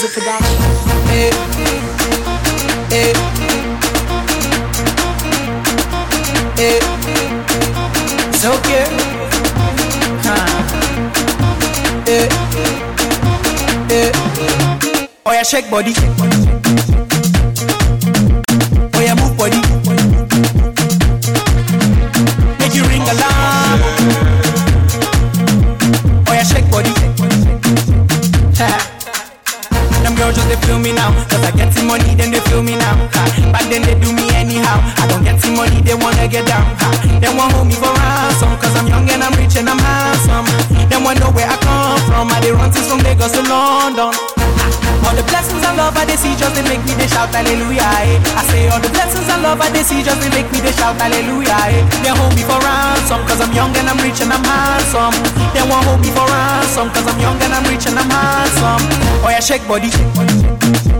Hey, hey. It's okay. Huh. Hey, hey. Oh shake body. Oh They want hold me for ransom Cause I'm young and I'm rich and I'm handsome They want know where I come from I they run since from Lagos to London all the blessings and love I they see just they make me they shout hallelujah. Eh. I say all the blessings and love I they see just they make me they shout hallelujah. Eh. They hold me for ransom cause I'm young and I'm rich and I'm handsome. They won't hold me for ransom cause I'm young and I'm rich and I'm handsome. Oh yeah, shake body. Oh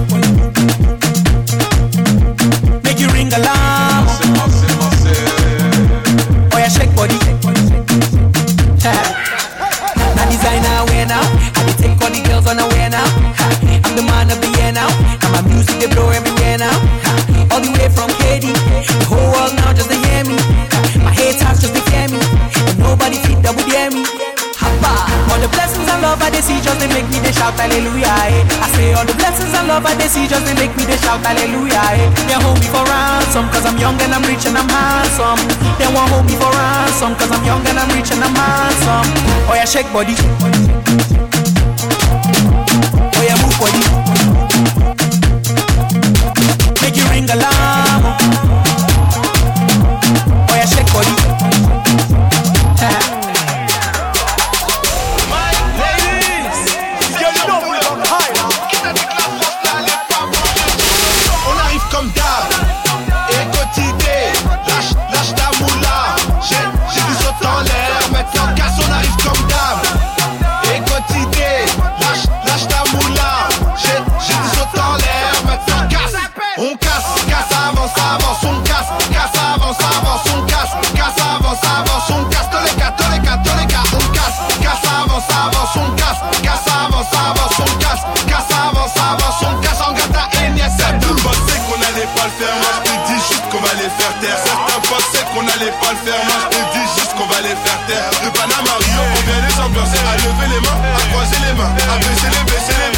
They see just they make me they shout hallelujah. Eh. They hold me for ransom cause I'm young and I'm rich and I'm handsome. They won't hold me for ransom cause I'm young and I'm rich and I'm handsome. Oh yeah, shake body. Oh yeah, move body.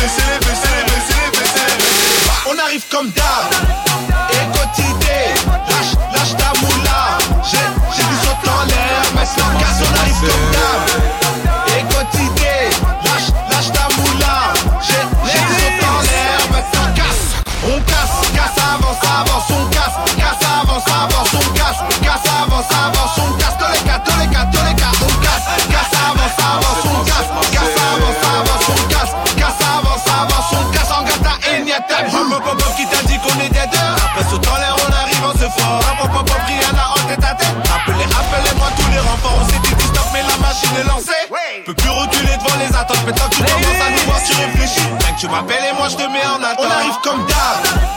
Bah, on arrive comme d'hab. Écotidé, lâche, lâche ta moula. J'ai, j'ai du saut en l'air, maintenant casse, on arrive comme d'hab. Écotidé, lâche, lâche ta moula. J'ai, j'ai du saut en l'air, maintenant casse. On casse, casse, avance, avance, M'appelles et moi je te mets en attente. On arrive comme d'hab.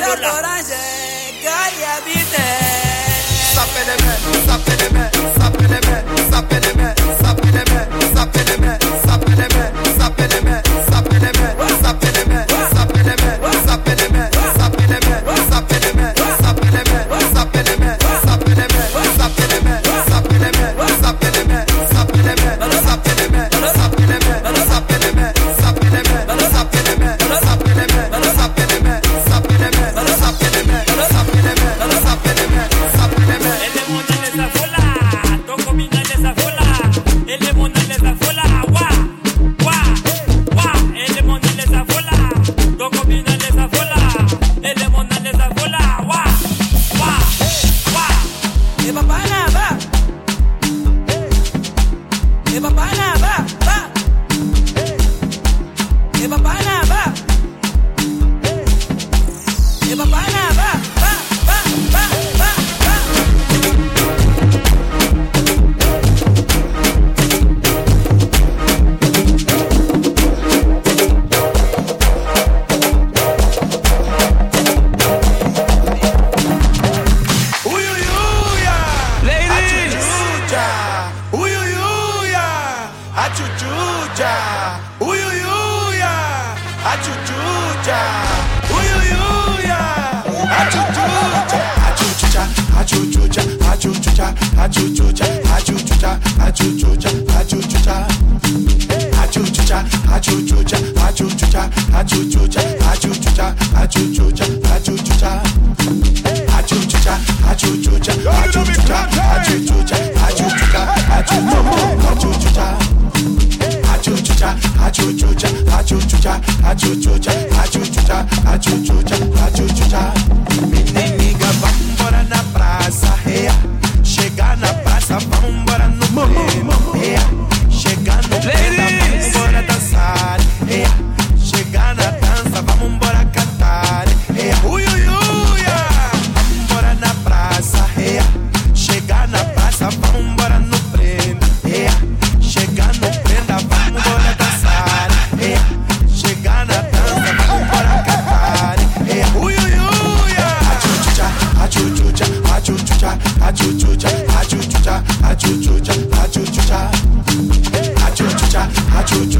Marola. Achuchucha. Uyuyuya, achuchucha. Uyuyuya, achuchucha. Achuchucha, achuchucha, achuchucha, achuchucha, achuchucha, achuchucha, achuchucha. Achuchucha, achuchucha, achuchucha, achuchucha, achuchucha, achuchucha, achuchucha. Achuchucha, achuchucha, achuchucha, achuchucha, achuchucha,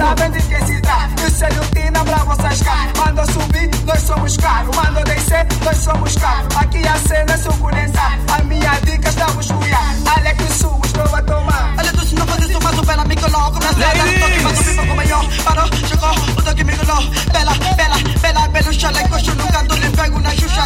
sabem de quem se trata. Isso é rotina pra vocês cá. Manda subir, nós somos caros. Manda descer, nós somos caros. Aqui a cena é suculenta. A minha dica estamos cuiar. Olha que sumo, estou a tomar. Olha, tu se não faz isso, faz o bela, me coloco na sala. Toque, faz o pipa com maior. Parou, chegou, o toque me colou. Bela, bela, bela, belo chale, coxo no canto, lhe pego na xuxa.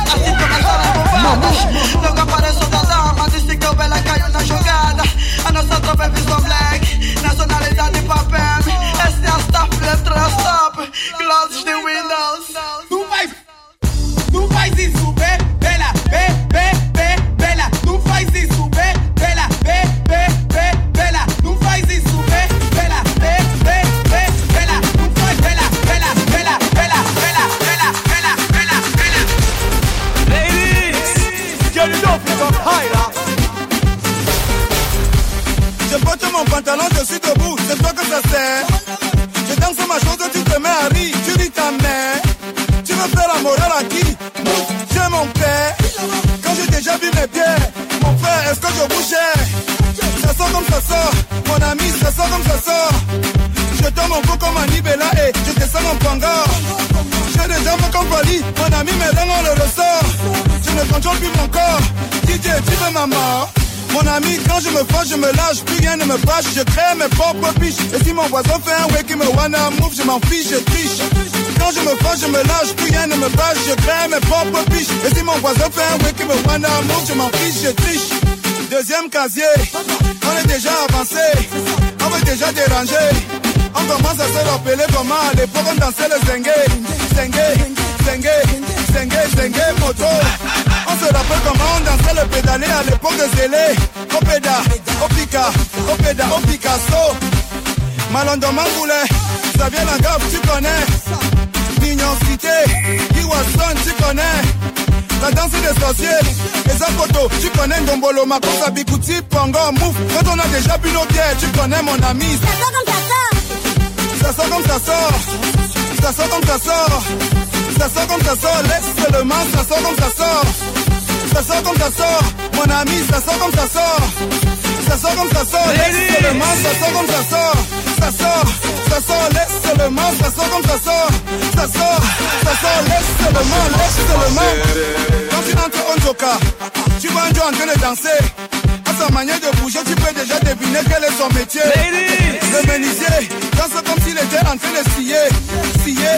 Mon ami, mais on le ressort. Je ne contrôle plus mon corps. DJ, tu veux ma mort mon ami, quand je me fâche, je me lâche, plus rien ne me fâche, je crée mes propres biches. Et si mon voisin fait un way qui me wanna move, je m'en fiche, je triche. Quand je me fâche, je me lâche, plus rien ne me fâche, je crée mes propres biches. Et si mon voisin fait un way qui me wanna move, je m'en fiche, je triche. Deuxième casier, on est déjà avancé, on veut déjà déranger. On commence à se rappeler comment à l'époque on dansait le zengue, zengue, zengue, zengue, zengue, moto. On se rappelle comment on dansait le pédalé à l'époque de Zélé. Opéda, Opika, Opéda, Opicasso. Malondo Mangoulé, ça vient la gaffe, tu connais. Mignon Cité, tu connais. La danse des sorciers, les photos, tu connais Ngombolo, Makosa, Bikuti, Mouf. Quand on a déjà bu nos bières, tu connais mon ami. Ça sort comme ça sort. Ça sort comme ça sort. Ça sort comme ça sort. Laisse seulement, ça sort comme ça sort. Ça sort comme ça sort. Mon ami, ça sort comme ça sort. Ça sort comme ça sort. Laisse seulement, ça sort comme ça sort. Ça sort, ça sort, laisse seulement, ça sort comme ça sort. Ça sort, ça sort, laisse seulement, laisse seulement. Quand tu entres en joker, tu vois un jour en train de danser. Sa manière de bouger, tu peux déjà deviner quel est son métier. Le menuisier danse comme s'il était en train de scier, scier,